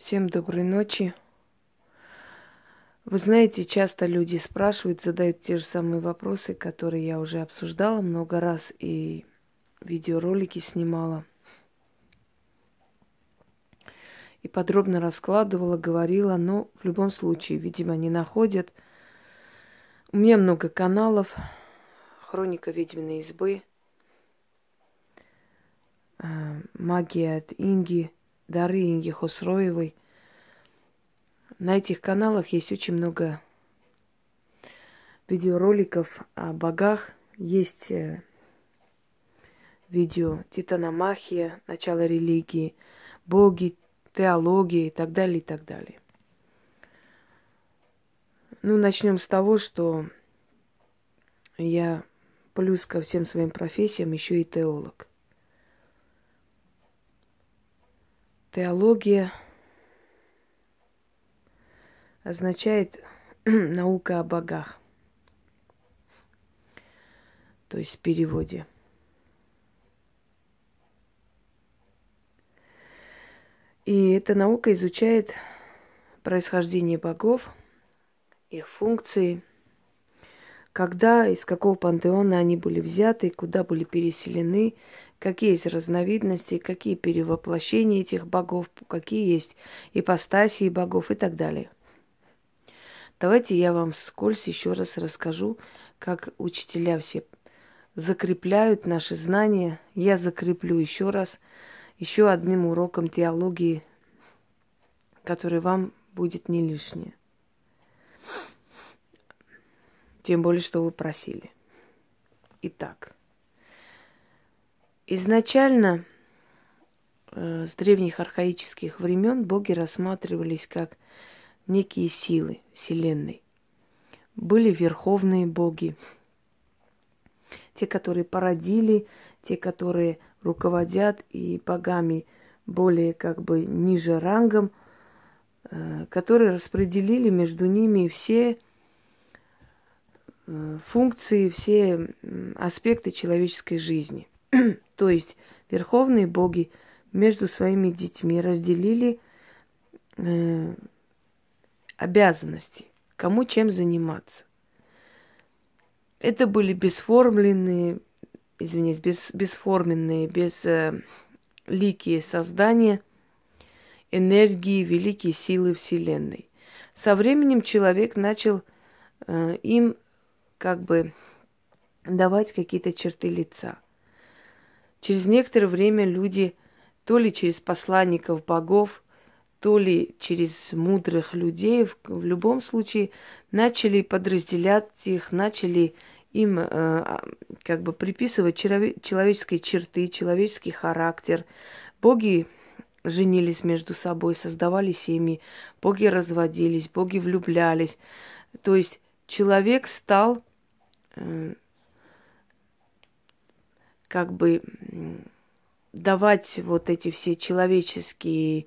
Всем доброй ночи. Вы знаете, часто люди спрашивают, задают те же самые вопросы, которые я уже обсуждала много раз и видеоролики снимала. И подробно раскладывала, говорила, но в любом случае, видимо, не находят. У меня много каналов. Хроника ведьминой избы. Э, магия от Инги. Дары Инги Хосроевой. На этих каналах есть очень много видеороликов о богах. Есть э, видео Титаномахия, начало религии, боги, теология и так далее, и так далее. Ну, начнем с того, что я плюс ко всем своим профессиям еще и теолог. Теология означает наука о богах. То есть в переводе. И эта наука изучает происхождение богов, их функции, когда, из какого пантеона они были взяты, куда были переселены, какие есть разновидности, какие перевоплощения этих богов, какие есть ипостасии богов и так далее. Давайте я вам скользь еще раз расскажу, как учителя все закрепляют наши знания. Я закреплю еще раз, еще одним уроком теологии, который вам будет не лишнее. Тем более, что вы просили. Итак, изначально э, с древних архаических времен боги рассматривались как некие силы Вселенной. Были верховные боги, те, которые породили, те, которые руководят и богами более как бы ниже рангом, э, которые распределили между ними все Э, функции, все аспекты человеческой жизни. То есть верховные боги между своими детьми разделили э, обязанности, кому чем заниматься. Это были бесформленные, извиняюсь, без, бесформенные, безликие э, создания, энергии, великие силы Вселенной. Со временем человек начал э, им как бы давать какие-то черты лица. Через некоторое время люди то ли через посланников богов, то ли через мудрых людей, в, в любом случае начали подразделять их, начали им э, а, как бы приписывать человеческие черты, человеческий характер. Боги женились между собой, создавали семьи, боги разводились, боги влюблялись. То есть человек стал как бы давать вот эти все человеческие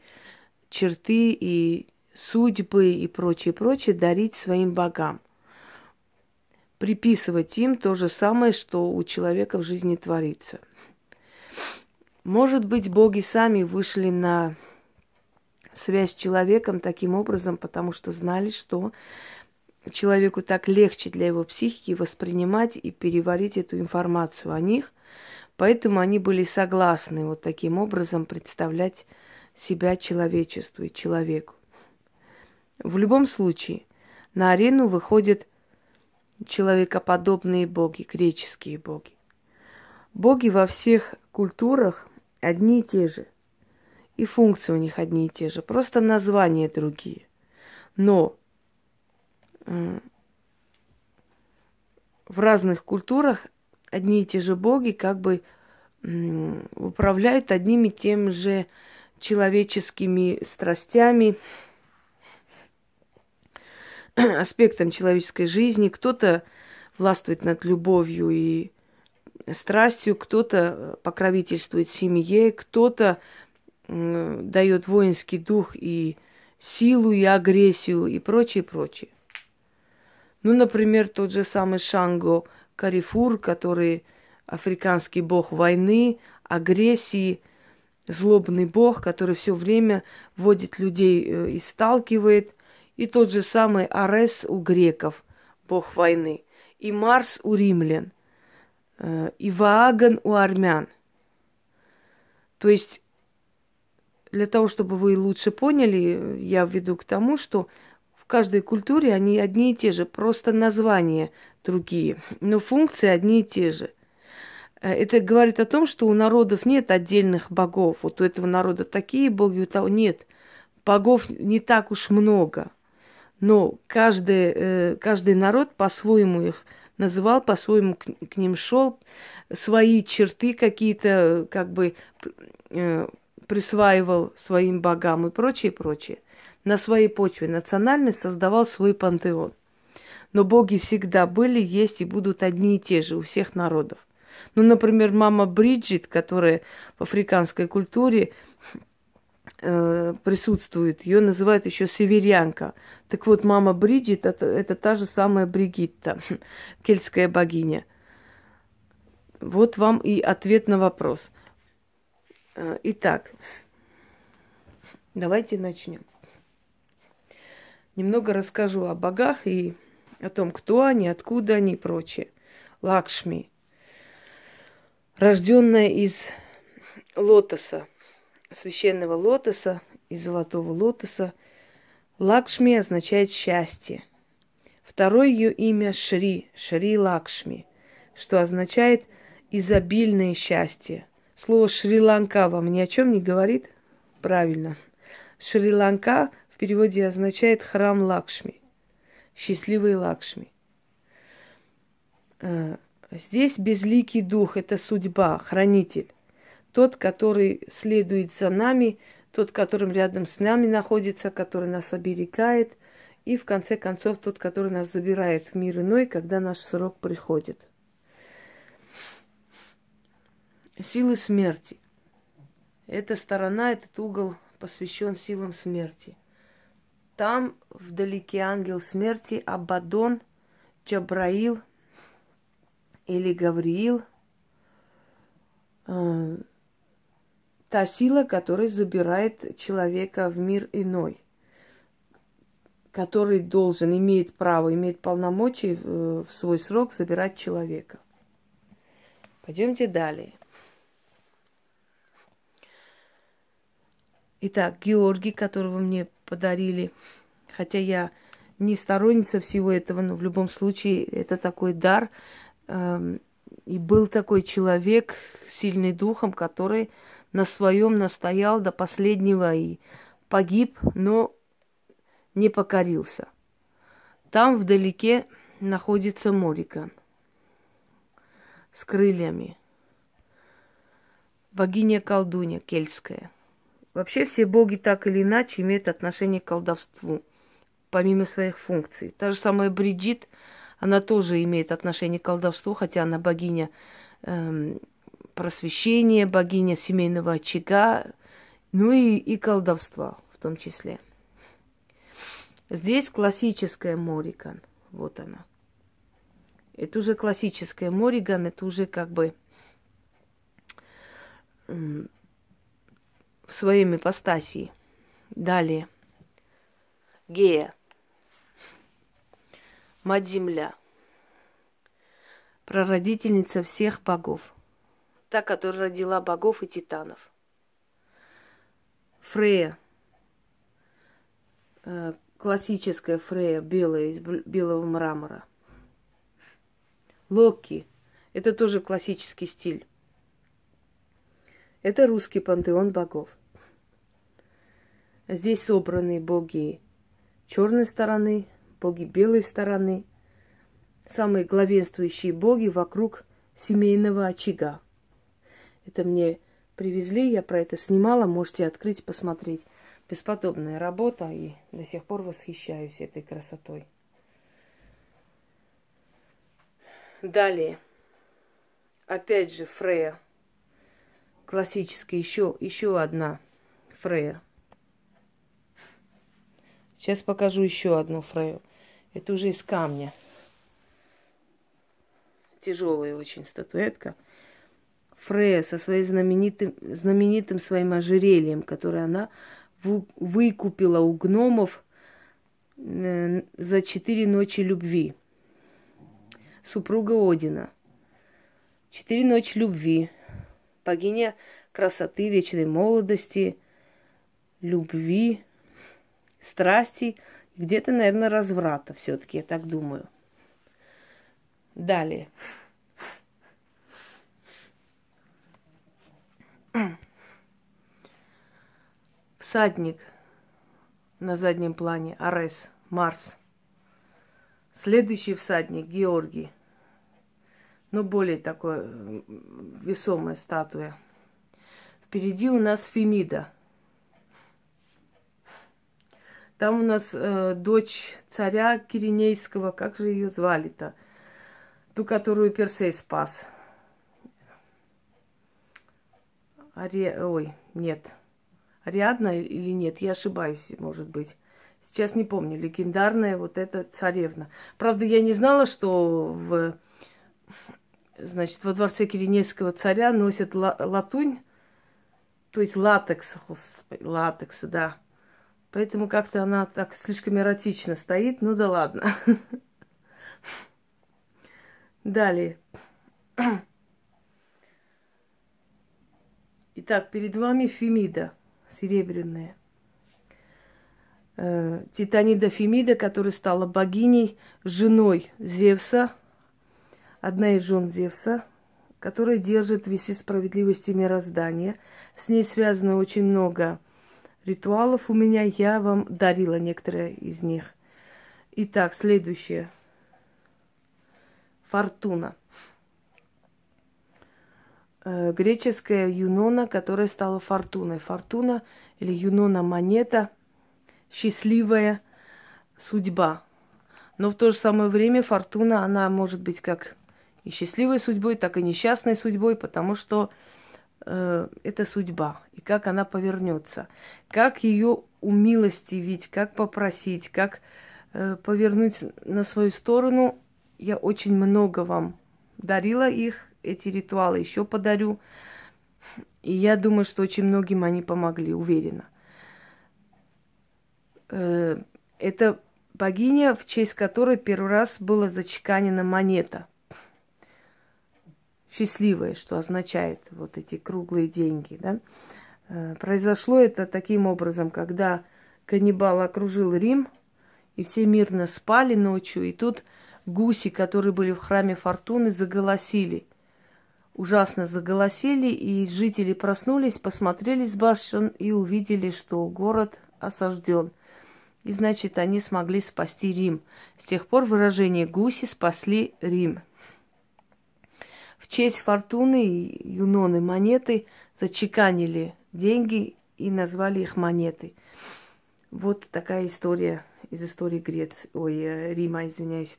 черты и судьбы и прочее, прочее дарить своим богам. Приписывать им то же самое, что у человека в жизни творится. Может быть, боги сами вышли на связь с человеком таким образом, потому что знали, что человеку так легче для его психики воспринимать и переварить эту информацию о них. Поэтому они были согласны вот таким образом представлять себя человечеству и человеку. В любом случае, на арену выходят человекоподобные боги, греческие боги. Боги во всех культурах одни и те же. И функции у них одни и те же, просто названия другие. Но в разных культурах одни и те же боги как бы управляют одними и тем же человеческими страстями, аспектом человеческой жизни. Кто-то властвует над любовью и страстью, кто-то покровительствует семье, кто-то дает воинский дух и силу, и агрессию, и прочее, прочее. Ну, например, тот же самый Шанго Карифур, который африканский бог войны, агрессии, злобный бог, который все время вводит людей э, и сталкивает. И тот же самый Арес у греков, бог войны. И Марс у римлян. Э, и Вааган у армян. То есть для того, чтобы вы лучше поняли, я веду к тому, что каждой культуре они одни и те же, просто названия другие, но функции одни и те же. Э, это говорит о том, что у народов нет отдельных богов. Вот у этого народа такие боги, у того нет. Богов не так уж много. Но каждый, э, каждый народ по-своему их называл, по-своему к, к ним шел, свои черты какие-то как бы э, присваивал своим богам и прочее, прочее. На своей почве национальность создавал свой пантеон. Но боги всегда были, есть и будут одни и те же у всех народов. Ну, например, мама Бриджит, которая в африканской культуре э, присутствует, ее называют еще северянка. Так вот, мама Бриджит это, это та же самая Бригитта, кельтская богиня. Вот вам и ответ на вопрос – Э, итак, давайте начнем. Немного расскажу о богах и о том, кто они, откуда они и прочее. Лакшми, рожденная из лотоса, священного лотоса, из золотого лотоса. Лакшми означает счастье. Второе ее имя Шри, Шри Лакшми, что означает изобильное счастье – Слово Шри-Ланка вам ни о чем не говорит? Правильно. Шри-Ланка переводе означает храм Лакшми. Счастливый Лакшми. Э, здесь безликий дух – это судьба, хранитель. Тот, который следует за нами, тот, которым рядом с нами находится, который нас оберегает, и в конце концов тот, который нас забирает в мир иной, когда наш срок приходит – силы смерти. Эта сторона, этот угол посвящен силам смерти. Там вдалеке ангел смерти Абадон, Джабраил или Гавриил. Э, та сила, которая забирает человека в мир иной, который должен, имеет право, имеет полномочия в, в свой срок забирать человека. Пойдемте далее. Итак, Георгий, которого мне подарили, хотя я не сторонница всего этого, но в любом случае это такой дар. Эм, и был такой человек, сильный духом, который на своем настоял до последнего и погиб, но не покорился. Там вдалеке находится Морика с крыльями. Богиня-колдунья кельтская – Вообще все боги так или иначе имеют отношение к колдовству, помимо своих функций. Та же самая Бриджит, она тоже имеет отношение к колдовству, хотя она богиня эм, просвещения, богиня семейного очага, ну и, и колдовства в том числе. Здесь классическая Мориган. Вот она. Это уже классическая Мориган, это уже как бы в своем ипостасии. Далее. Гея. Мать-Земля. Прародительница всех богов. Та, которая родила богов и титанов. Фрея. Э, классическая Фрея, белая, из белого мрамора. Локи. Это тоже классический стиль. Это русский пантеон богов. Здесь собраны боги черной стороны, боги белой стороны, самые главенствующие боги вокруг семейного очага. Это мне привезли, я про это снимала, можете открыть, посмотреть. Бесподобная работа, и до сих пор восхищаюсь этой красотой. Далее. Опять же, Фрея классический, еще, еще одна Фрея. Сейчас покажу еще одну Фрею. Это уже из камня. Тяжелая очень статуэтка. Фрея со своим знаменитым, знаменитым своим ожерельем, которое она выкупила у гномов э, за четыре ночи любви. Супруга Одина. Четыре ночи любви. Богиня красоты, вечной молодости, любви, страсти, где-то, наверное, разврата все-таки, я так думаю. Далее. Всадник на заднем плане, Арес, Марс. Следующий всадник, Георгий. Ну, более такой весомая статуя. Впереди у нас Фемида. Там у нас э, дочь царя Киринейского, как же ее звали-то? Ту, которую Персей спас. Ари... Ой, нет. Ариадна или нет, я ошибаюсь, может быть. Сейчас не помню. Легендарная вот эта царевна. Правда, я не знала, что в, значит, во дворце Киринейского царя носят латунь, то есть латекс, господи, латекс, да. Поэтому как-то она так слишком эротично стоит. Ну да ладно. Далее. Итак, перед вами Фемида, серебряная. Э, Титанида Фемида, которая стала богиней, женой Зевса, одна из жен Зевса, которая держит весы справедливости мироздания. С ней связано очень много ритуалов у меня. Я вам дарила некоторые из них. Итак, следующее. Фортуна. Э, греческая юнона, которая стала фортуной. Фортуна или юнона монета – счастливая судьба. Но в то же самое время фортуна, она может быть как и счастливой судьбой, так и несчастной судьбой, потому что э, это судьба, и как она повернется, как ее умилостивить, как попросить, как э, повернуть на свою сторону. Я очень много вам дарила их, эти ритуалы, еще подарю. И я думаю, что очень многим они помогли, уверена. Э, это богиня, в честь которой первый раз была зачеканена монета – счастливое, что означает вот эти круглые деньги. Да? Э, произошло это таким образом, когда каннибал окружил Рим, и все мирно спали ночью, и тут гуси, которые были в храме Фортуны, заголосили. Ужасно заголосили, и жители проснулись, посмотрели с башен и увидели, что город осажден. И значит, они смогли спасти Рим. С тех пор выражение «гуси спасли Рим» в честь фортуны юноны монеты зачеканили деньги и назвали их монеты. Вот такая история из истории Греции, ой, э, Рима, извиняюсь.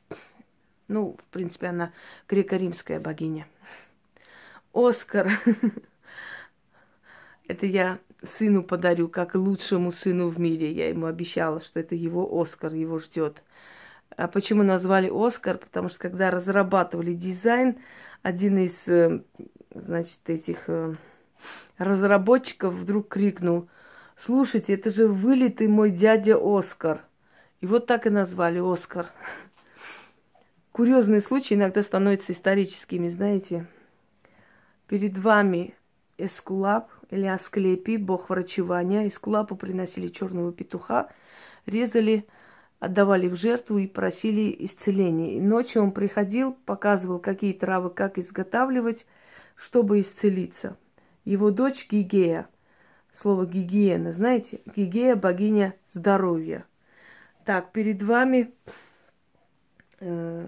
Ну, в принципе, она греко-римская богиня. Оскар. Это я сыну подарю, как лучшему сыну в мире. Я ему обещала, что это его Оскар, его ждет. А почему назвали Оскар? Потому что когда разрабатывали дизайн, один из, э, значит, этих э, разработчиков вдруг крикнул, слушайте, это же вылитый мой дядя Оскар. И вот так и назвали Оскар. Курьезные случаи иногда становятся историческими, знаете. Перед вами Эскулап или Асклепий, бог врачевания. Эскулапу приносили черного петуха, резали отдавали в жертву и просили исцеления. И ночью он приходил, показывал, какие травы, как изготавливать, чтобы исцелиться. Его дочь Гигея, слово гигиена, знаете, Гигея – богиня здоровья. Так, перед вами э,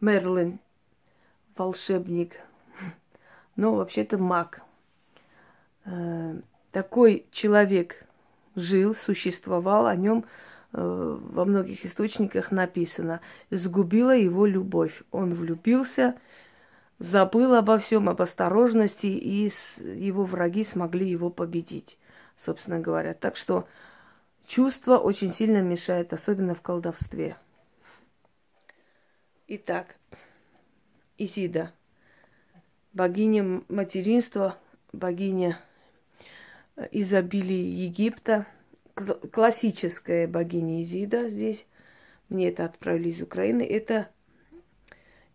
Мерлин, волшебник, но вообще-то маг. Э, такой человек жил, существовал, о нем во многих источниках написано, сгубила его любовь. Он влюбился, забыл обо всем, об осторожности, и его враги смогли его победить, собственно говоря. Так что чувство очень сильно мешает, особенно в колдовстве. Итак, Исида. богиня материнства, богиня э, изобилия Египта, классическая богиня Изида здесь. Мне это отправили из Украины. Это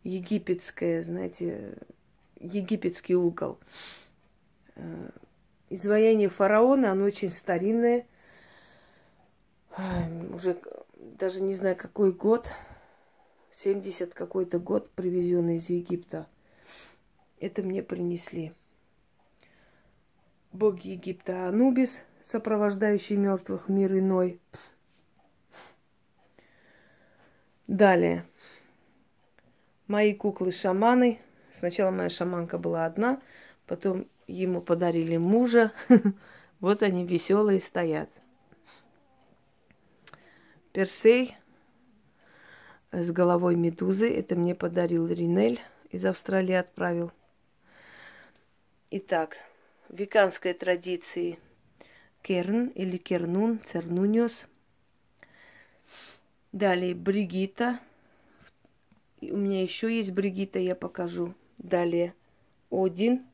египетская, знаете, египетский угол. Э, изваяние фараона, оно очень старинное. Уже даже не знаю, какой год. 70 какой-то год, привезенный из Египта. Это мне принесли. Бог Египта Анубис, сопровождающий мертвых мир иной. Далее. Мои куклы-шаманы. Сначала моя шаманка была одна, потом ему подарили мужа. Вот они веселые стоят. Персей с головой медузы. Это мне подарил Ринель. Из Австралии отправил. Итак, веканской традиции Керн или Кернун, Цернуниус. Далее Бригита. У меня еще есть Бригита, я покажу. Далее Один,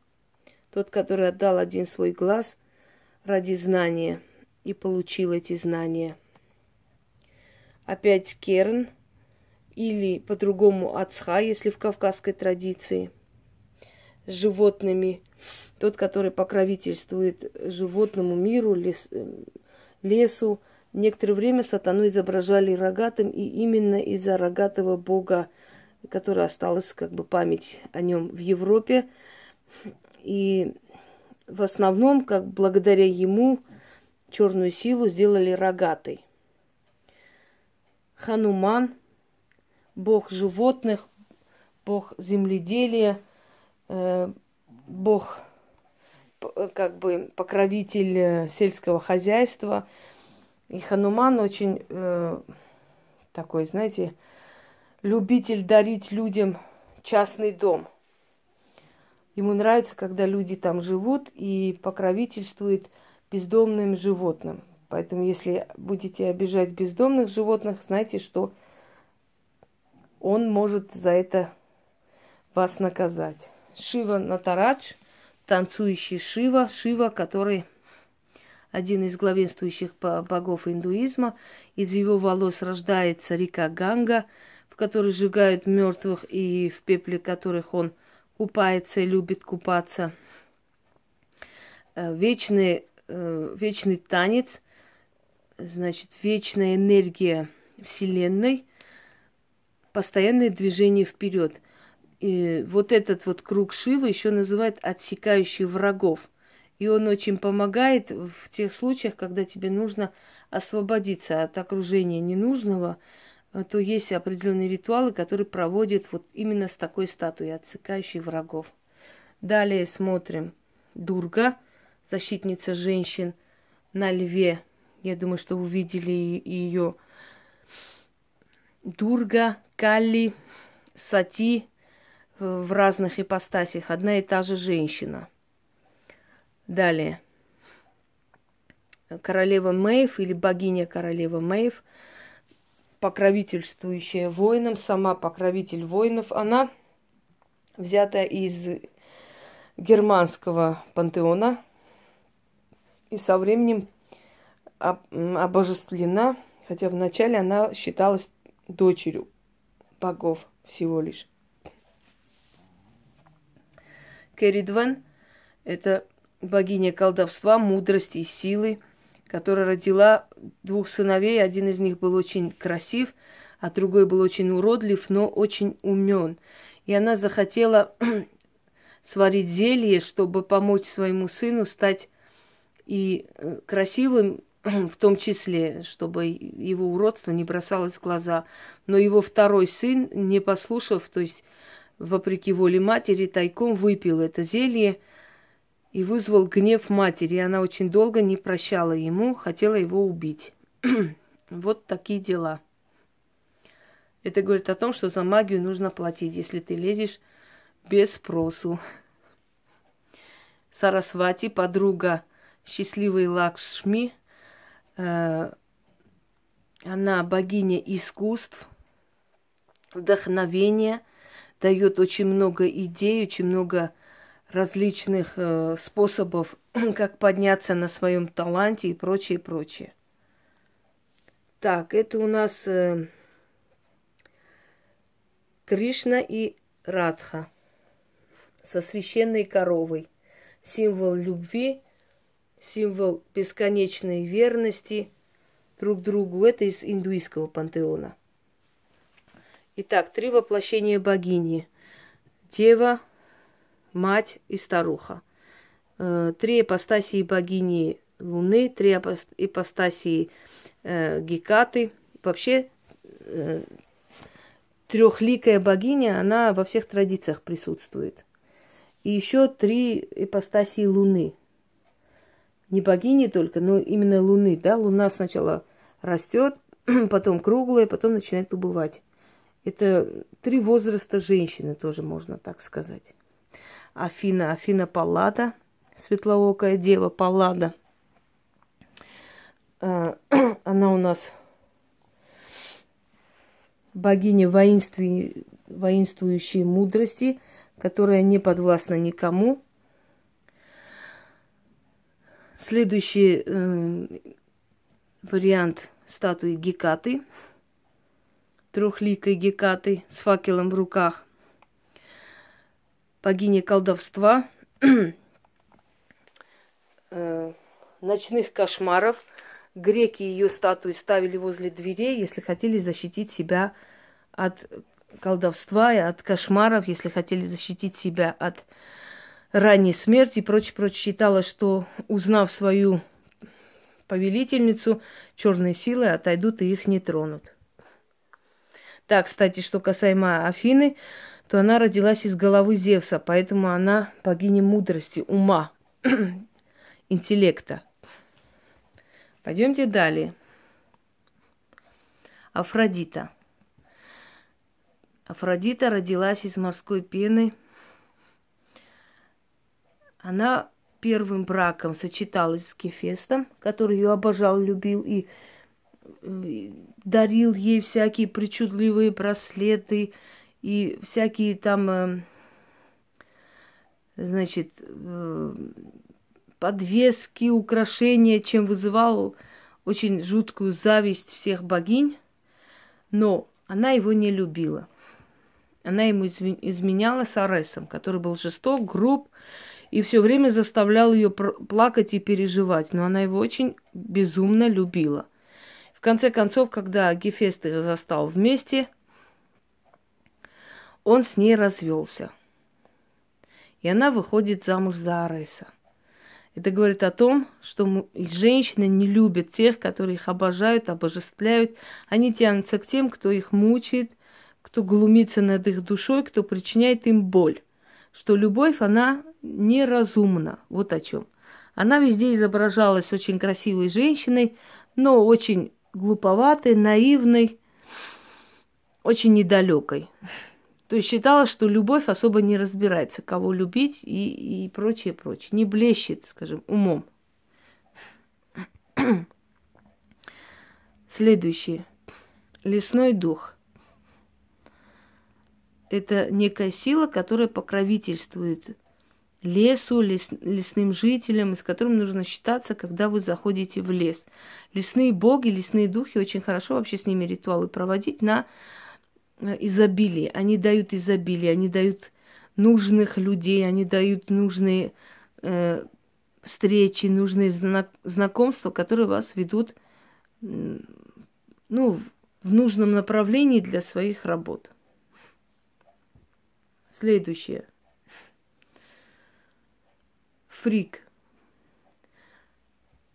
тот, который отдал один свой глаз ради знания и получил эти знания. Опять Керн – или по-другому ацха, если в кавказской традиции, с животными. Тот, который покровительствует животному миру, лес, э, лесу. Некоторое время сатану изображали рогатым, и именно из-за рогатого бога, который осталась как бы память о нем в Европе. И в основном, как благодаря ему, черную силу сделали рогатой. Хануман – бог животных, бог земледелия, бог как бы покровитель э, сельского хозяйства. И Хануман очень э, такой, знаете, любитель дарить людям частный дом. Ему нравится, когда люди там живут и покровительствует бездомным животным. Поэтому, если будете обижать бездомных животных, знайте, что он может за это вас наказать. Шива Натарадж, танцующий Шива, Шива, который один из главенствующих богов индуизма. Из его волос рождается река Ганга, в которой сжигают мертвых и в пепле которых он купается и любит купаться. Э, вечный, э, вечный танец, значит, вечная энергия Вселенной – постоянное движение вперед. И вот этот вот круг Шивы еще называют отсекающий врагов. И он очень помогает в тех случаях, когда тебе нужно освободиться от окружения ненужного, то есть определенные ритуалы, которые проводят вот именно с такой статуей, отсекающей врагов. Далее смотрим Дурга, защитница женщин на льве. Я думаю, что увидели ее. Дурга, Калли, Сати в разных ипостасях. Одна и та же женщина. Далее. Королева Мэйв или богиня королева Мэйв, покровительствующая воинам, сама покровитель воинов, она взята из германского пантеона и со временем обожествлена, хотя вначале она считалась дочерью богов всего лишь. Керидван – это богиня колдовства, мудрости и силы, которая родила двух сыновей. Один из них был очень красив, а другой был очень уродлив, но очень умен. И она захотела сварить зелье, чтобы помочь своему сыну стать и э, красивым, в том числе, чтобы его уродство не бросалось в глаза. Но его второй сын, не послушав, то есть вопреки воле матери, тайком выпил это зелье и вызвал гнев матери. Она очень долго не прощала ему, хотела его убить. вот такие дела. Это говорит о том, что за магию нужно платить, если ты лезешь без спросу. Сарасвати, подруга счастливой Лакшми – Э, она богиня искусств, вдохновения, дает очень много идей, очень много различных э, способов, как подняться на своем таланте и прочее, прочее. Так, это у нас э, Кришна и Радха со священной коровой. Символ любви, символ бесконечной верности друг другу. Это из индуистского пантеона. Итак, три воплощения богини. Дева, мать и старуха. Э, три ипостасии богини Луны, три ипостасии э, Гекаты. Вообще э, трехликая богиня, она во всех традициях присутствует. И еще три ипостасии Луны. Не богини только, но именно Луны. Да? Луна сначала растет, потом круглая, потом начинает убывать. Это три возраста женщины, тоже можно так сказать. Афина, Афина Паллада, светлоокая дева Паллада. А, она у нас богиня воинствующей, воинствующей мудрости, которая не подвластна никому. Следующий э, вариант статуи Гекаты, трехликой Гекаты с факелом в руках, богиня колдовства, э, ночных кошмаров – Греки ее статуи ставили возле дверей, если хотели защитить себя от колдовства и от кошмаров, если хотели защитить себя от ранней смерти и прочее, прочее. Считалось, что узнав свою повелительницу, черные силы отойдут и их не тронут. Так, кстати, что касаемо Афины, то она родилась из головы Зевса, поэтому она богиня мудрости, ума, интеллекта. Пойдемте далее. Афродита. Афродита родилась из морской пены. Она первым браком сочеталась с Кефестом, который ее обожал, любил и дарил ей всякие причудливые браслеты и всякие там, э, значит, э, подвески, украшения, чем вызывал очень жуткую зависть всех богинь. Но она его не любила. Она ему изменяла с Аресом, который был жесток, груб, и все время заставлял ее плакать и переживать. Но она его очень безумно любила. Конце концов, когда Гефест их застал вместе, он с ней развелся. И она выходит замуж за Ареса. Это говорит о том, что женщины не любят тех, которые их обожают, обожествляют. Они тянутся к тем, кто их мучает, кто глумится над их душой, кто причиняет им боль. Что любовь, она неразумна. Вот о чем. Она везде изображалась очень красивой женщиной, но очень глуповатой, наивной, очень недалекой. То есть считала, что любовь особо не разбирается, кого любить и, и прочее, прочее. Не блещет, скажем, умом. Следующее. Лесной дух. Это некая сила, которая покровительствует лесу, лес, лесным жителям, с которым нужно считаться, когда вы заходите в лес. Лесные боги, лесные духи, очень хорошо вообще с ними ритуалы проводить на Э, изобилие. Они дают изобилие, они дают нужных людей, они дают нужные э, встречи, нужные знак, знакомства, которые вас ведут ну, в нужном направлении для своих работ. Следующее. Фрик.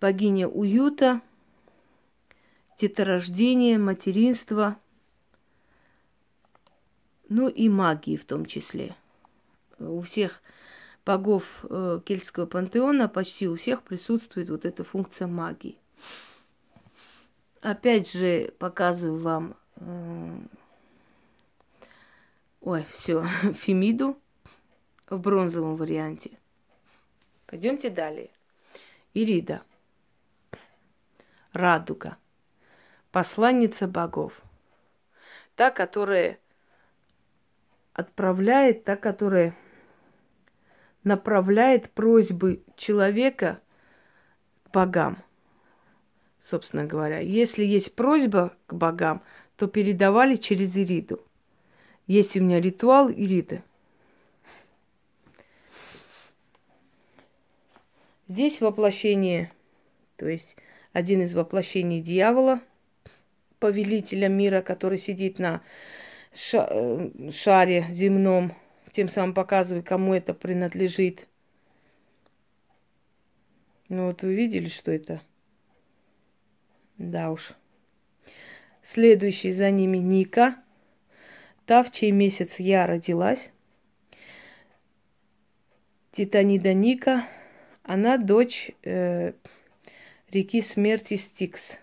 Богиня уюта, деторождения, материнства – ну и магии в том числе. У всех богов э, кельтского пантеона почти у всех присутствует вот эта функция магии. Опять же показываю вам, э, ой, все, Фемиду в бронзовом варианте. Пойдемте далее. Ирида. Радуга. Посланница богов. Та, которая отправляет та, которая направляет просьбы человека к богам. Собственно говоря, если есть просьба к богам, то передавали через Ириду. Есть у меня ритуал Ириды. Здесь воплощение, то есть один из воплощений дьявола, повелителя мира, который сидит на э, шаре земном, тем самым показывая, кому это принадлежит. Ну вот вы видели, что это? Да уж. Следующий за ними Ника, та, в чей месяц я родилась. Титанида Ника, она дочь э, реки смерти Стикс.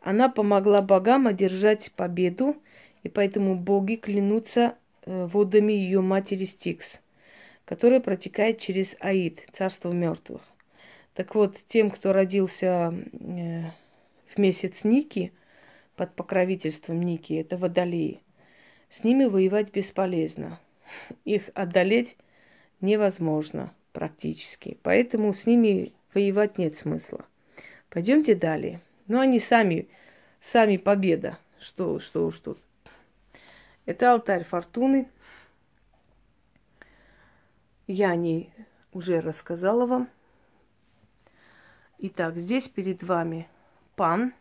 Она помогла богам одержать победу, и поэтому боги клянутся э, водами ее матери Стикс, которая протекает через Аид, царство мертвых. Так вот, тем, кто родился э, в месяц Ники, под покровительством Ники, это водолеи, с ними воевать бесполезно. Их одолеть невозможно практически. Поэтому с ними воевать нет смысла. Пойдемте далее. Но они сами, сами победа. Что, что уж тут. Это алтарь фортуны. Я о ней уже рассказала вам. Итак, здесь перед вами пан.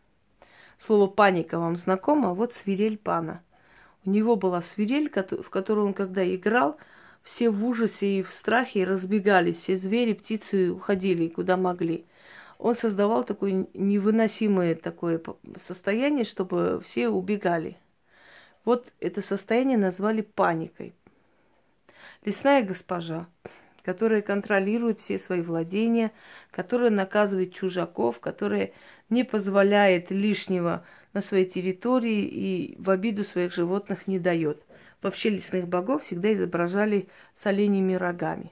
Слово паника вам знакомо, а вот свирель пана. У него была свирель, в которую он когда играл, все в ужасе и в страхе разбегались, все звери, птицы уходили куда могли он создавал такое невыносимое такое состояние, чтобы все убегали. Вот это состояние назвали паникой. Лесная госпожа, которая контролирует все свои владения, которая наказывает чужаков, которая не позволяет лишнего на своей территории и в обиду своих животных не дает. Вообще лесных богов всегда изображали с оленями рогами.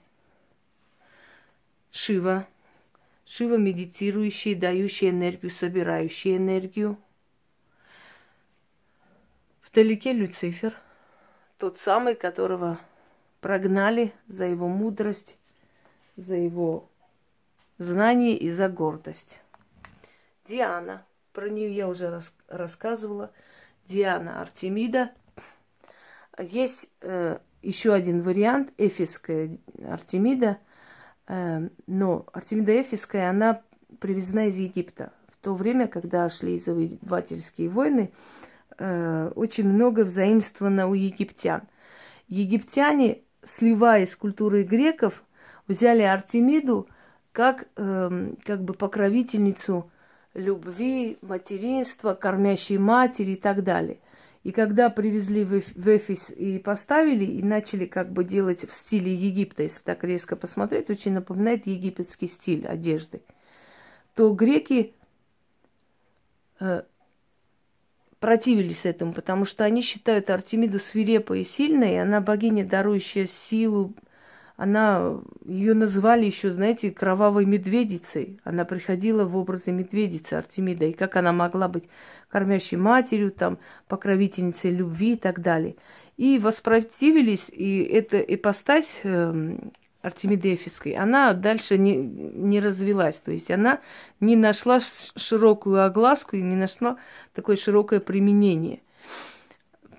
Шива Шива медитирующий, дающий энергию, собирающий энергию. Вдалеке Люцифер, тот самый, которого прогнали за его мудрость, за его знание и за гордость. Диана, про нее я уже рас- рассказывала. Диана Артемида. Есть э, еще один вариант, эфисская Артемида – Эм, но Артемида Эфиская, она привезена из Египта. В то время, когда шли завоевательские войны, э, очень много взаимствовано у египтян. Египтяне, сливаясь с культурой греков, взяли Артемиду как, эм, как бы покровительницу любви, материнства, кормящей матери и так далее – и когда привезли в Эфис и поставили, и начали как бы делать в стиле Египта, если так резко посмотреть, очень напоминает египетский стиль одежды, то греки э, противились этому, потому что они считают Артемиду свирепой и сильной, и она богиня, дарующая силу, она, ее называли еще, знаете, кровавой медведицей. Она приходила в образе медведицы Артемида. И как она могла быть кормящей матерью, там, покровительницей любви и так далее. И воспротивились, и эта ипостась э, Артемиды Эфиской, она дальше не, не развилась. То есть она не нашла широкую огласку и не нашла такое широкое применение.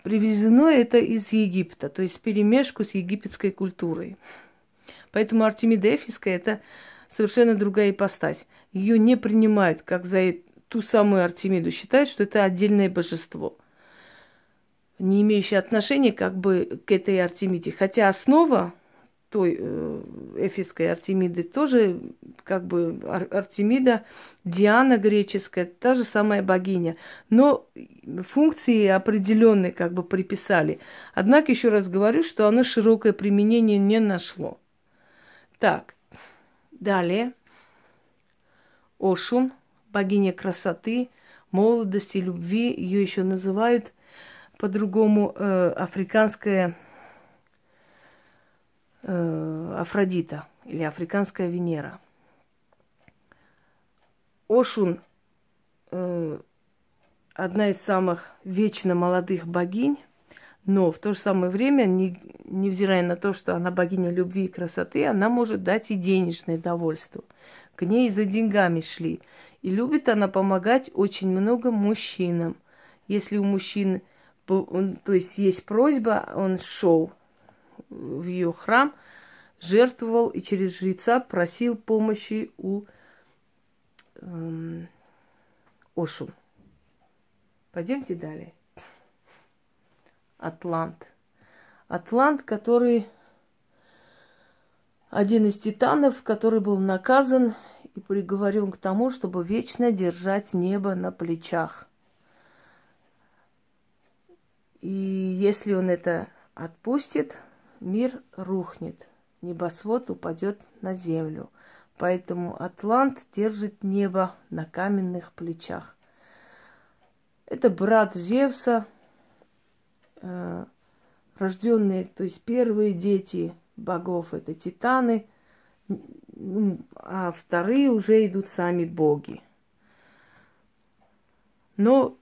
Привезено это из Египта, то есть перемешку с египетской культурой. Поэтому Артемида Эфиская – это совершенно другая ипостась. Ее не принимают как за ту самую Артемиду, считают, что это отдельное божество, не имеющее отношения как бы к этой Артемиде. Хотя основа той э, эфисской Артемиды тоже как бы Ар- Артемида, Диана греческая, та же самая богиня. Но функции определенные как бы приписали. Однако еще раз говорю, что оно широкое применение не нашло. Так, далее. Ошун, богиня красоты, молодости, любви. Ее еще называют по-другому э, африканская э, Афродита или африканская Венера. Ошун э, одна из самых вечно молодых богинь, Но в то же самое время, не, невзирая на то, что она богиня любви и красоты, она может дать и денежное довольство. К ней за деньгами шли. И любит она помогать очень много мужчинам. Если у мужчин, то есть есть просьба, он шел в ее храм, жертвовал и через жреца просил помощи у эм, Ошу. Пойдемте далее. Атлант. Атлант, который один из титанов, который был наказан и приговорен к тому, чтобы вечно держать небо на плечах. И если он это отпустит, мир рухнет, небосвод упадет на землю. Поэтому Атлант держит небо на каменных плечах. Это брат Зевса, э, рожденные, то есть первые дети богов это титаны, а вторые уже идут сами боги. Но,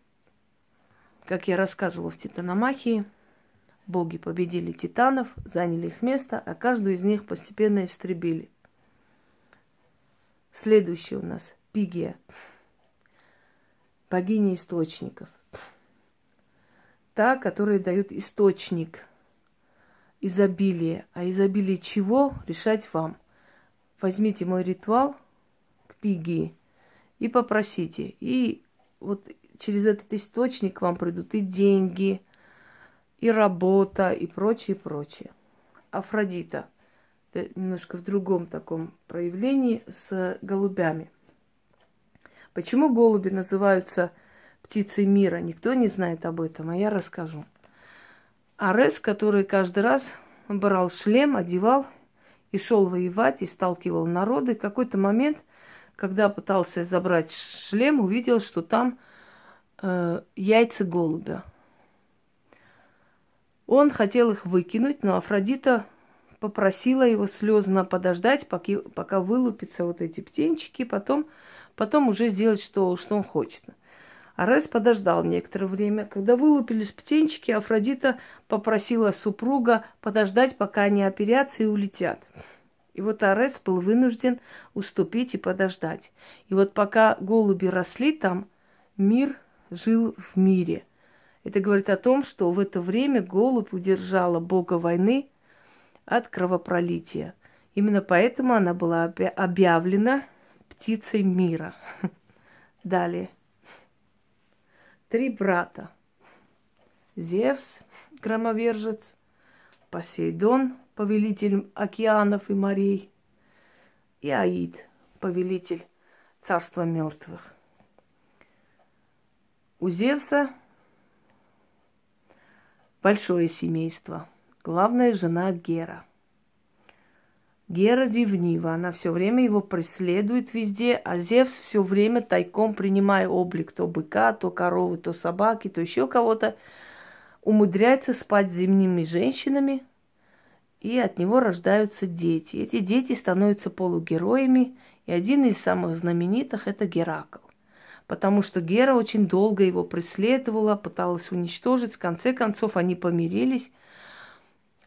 как я рассказывала в Титаномахии, боги победили титанов, заняли их место, а каждую из них постепенно истребили. Следующий у нас Пигия, богиня источников та, которая дает источник изобилия. А изобилие чего решать вам. Возьмите мой ритуал к пиги и попросите. И вот через этот источник вам придут и деньги, и работа, и прочее, прочее. Афродита. Немножко в другом таком проявлении с голубями. Почему голуби называются птицей мира. Никто не знает об этом, а я расскажу. Арес, который каждый раз брал шлем, одевал и шел воевать, и сталкивал народы, в какой-то момент, когда пытался забрать шлем, увидел, что там э, яйца голубя. Он хотел их выкинуть, но Афродита попросила его слезно подождать, пока, пока вылупятся вот эти птенчики, потом, потом уже сделать, что, что он хочет. Арес подождал некоторое время. Когда вылупились птенчики, Афродита попросила супруга подождать, пока они оперятся и улетят. И вот Арес был вынужден уступить и подождать. И вот пока голуби росли там, мир жил в мире. Это говорит о том, что в это время голубь удержала бога войны от кровопролития. Именно поэтому она была объявлена птицей мира. Далее три брата. Зевс, громовержец, Посейдон, повелитель океанов и морей, и Аид, повелитель царства мертвых. У Зевса большое семейство. Главная жена Гера – Гера ревнива, она все время его преследует везде, а Зевс все время тайком, принимая облик то быка, то коровы, то собаки, то еще кого-то, умудряется спать с зимними женщинами, и от него рождаются дети. Эти дети становятся полугероями, и один из самых знаменитых – это Геракл. Потому что Гера очень долго его преследовала, пыталась уничтожить. В конце концов, они помирились –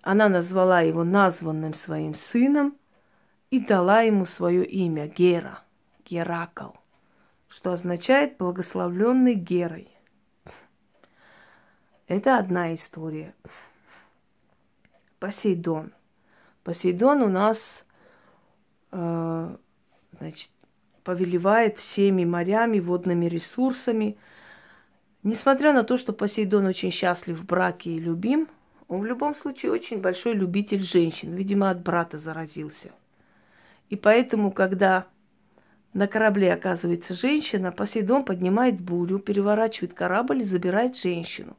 она назвала его названным своим сыном и дала ему свое имя Гера, Геракл, что означает благословленный Герой. Это одна история. Посейдон. Посейдон у нас э, значит, повелевает всеми морями, водными ресурсами. Несмотря на то, что Посейдон очень счастлив в браке и любим – он в любом случае очень большой любитель женщин. Видимо, от брата заразился. И поэтому, когда на корабле оказывается женщина, Посейдон поднимает бурю, переворачивает корабль и забирает женщину.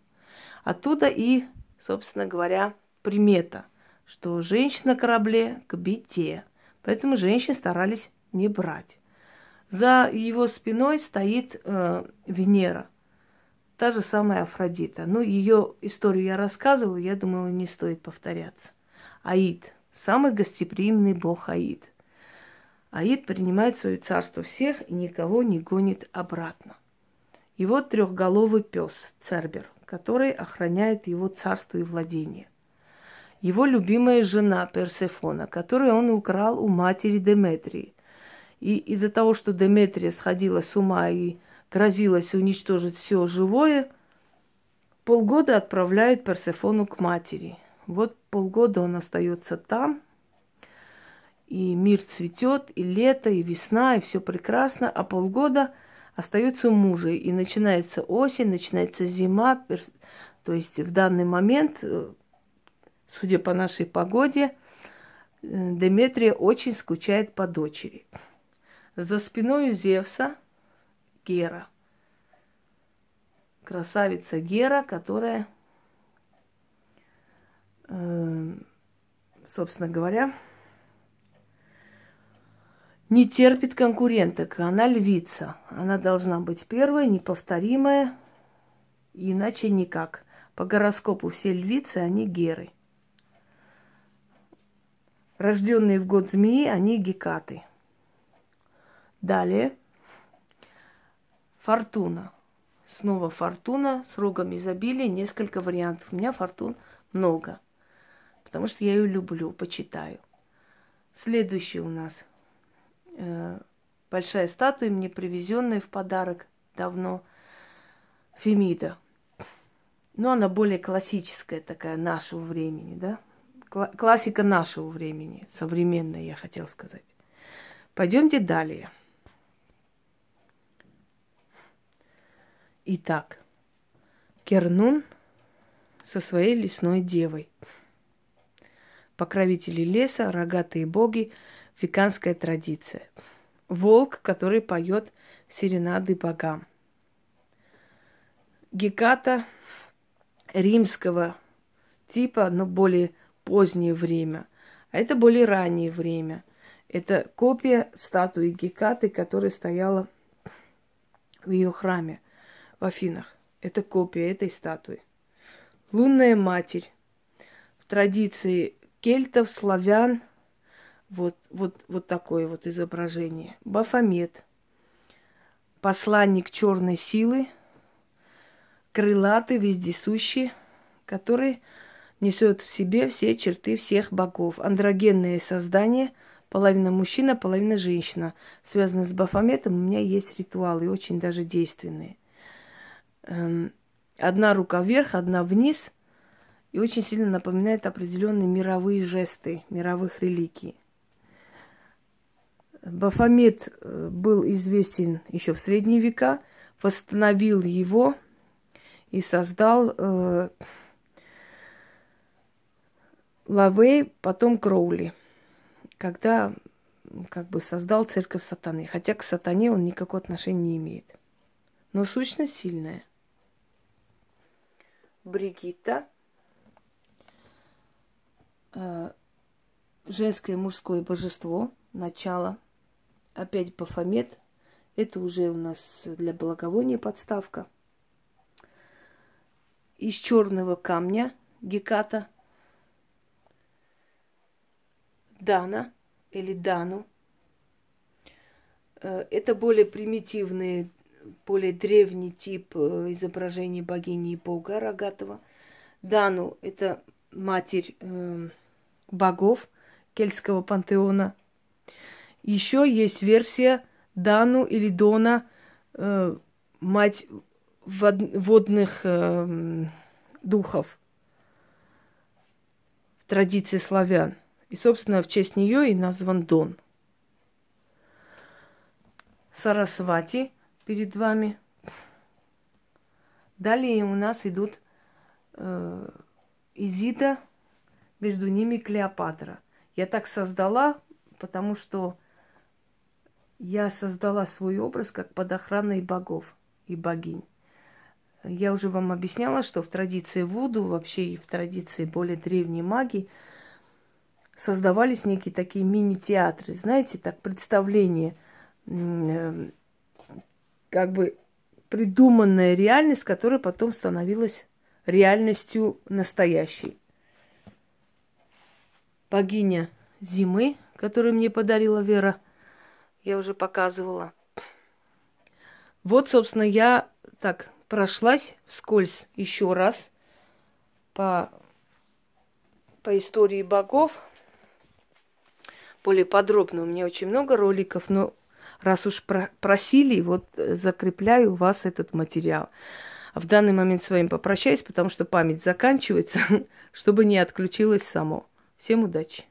Оттуда и, собственно говоря, примета, что женщина на корабле к бите. Поэтому женщин старались не брать. За его спиной стоит э, Венера – Та же самая Афродита. Ну, ее историю я рассказывала, я думаю, не стоит повторяться. Аид. Самый гостеприимный бог Аид. Аид принимает свое царство всех и никого не гонит обратно. Вот трехголовый пес, Цербер, который охраняет его царство и владение. Его любимая жена Персефона, которую он украл у матери Деметрии. И из-за того, что Деметрия сходила с ума и грозилась уничтожить все живое, полгода отправляют Персефону к матери. Вот полгода он остается там, и мир цветет, и лето, и весна, и все прекрасно, а полгода остается у мужа, и начинается осень, начинается зима, то есть в данный момент, э, судя по нашей погоде, э, Деметрия очень скучает по дочери. За спиной Зевса Гера. Красавица Гера, которая, э, собственно говоря, не терпит конкуренток. Она львица. Она должна быть первая, неповторимая, иначе никак. По гороскопу все львицы, они геры. Рожденные в год змеи, они гекаты. Далее. Фортуна. Снова фортуна с рогом изобилия, несколько вариантов. У меня фортун много, потому что я ее люблю, почитаю. Следующий у нас – э, большая статуя, мне привезенная в подарок давно, Фемида. Но она более классическая такая нашего времени, да? Кла- классика нашего времени, современная, я хотел сказать. Пойдемте далее. Итак, Кернун со своей лесной девой. Покровители леса, рогатые боги – веканская традиция. Волк, который поет серенады богам. Геката римского типа, но более позднее время. А это более раннее время. Это копия статуи Гекаты, которая стояла в ее храме в Афинах. Это копия этой статуи. Лунная матерь. В традиции кельтов, славян – вот, вот, вот такое вот изображение. Бафомет. Посланник черной силы, крылатый, вездесущий, который несет в себе все черты всех богов. Андрогенное создание, половина мужчина, половина женщина. Связанные с Бафометом у меня есть ритуалы, очень даже действенные. Эм, одна рука вверх, одна вниз, и очень сильно напоминает определенные мировые жесты, мировых религий. Бафомет э, был известен еще в средние века, восстановил его и создал э, Лавей, потом Кроули, когда как бы создал церковь сатаны. Хотя к сатане он никакого отношения не имеет. Но сущность сильная. Бригитта. Э, женское и мужское божество, начало – Опять Бафомет. Это уже у нас для благовония подставка. Из черного камня геката. Дана или Дану. Э, это более примитивный, более древний тип э, изображения богини и бога рогатого. Дану – это матерь э, богов кельтского пантеона – еще есть версия Дану или Дона, э, мать вод, водных э, духов в традиции славян. И, собственно, в честь нее и назван Дон. Сарасвати перед вами. Далее у нас идут э, Изида, между ними Клеопатра. Я так создала, потому что я создала свой образ как под охраной богов и богинь. Я уже вам объясняла, что в традиции Вуду, вообще и в традиции более древней магии, создавались некие такие мини-театры, знаете, так, представление, э, как бы придуманная реальность, которая потом становилась реальностью настоящей. Богиня зимы, которую мне подарила Вера – я уже показывала. Вот, собственно, я так прошлась вскользь еще раз по, по истории богов. Более подробно. У меня очень много роликов, но раз уж про- просили, вот закрепляю у вас этот материал. А в данный момент с вами попрощаюсь, потому что память заканчивается, чтобы не отключилось само. Всем удачи!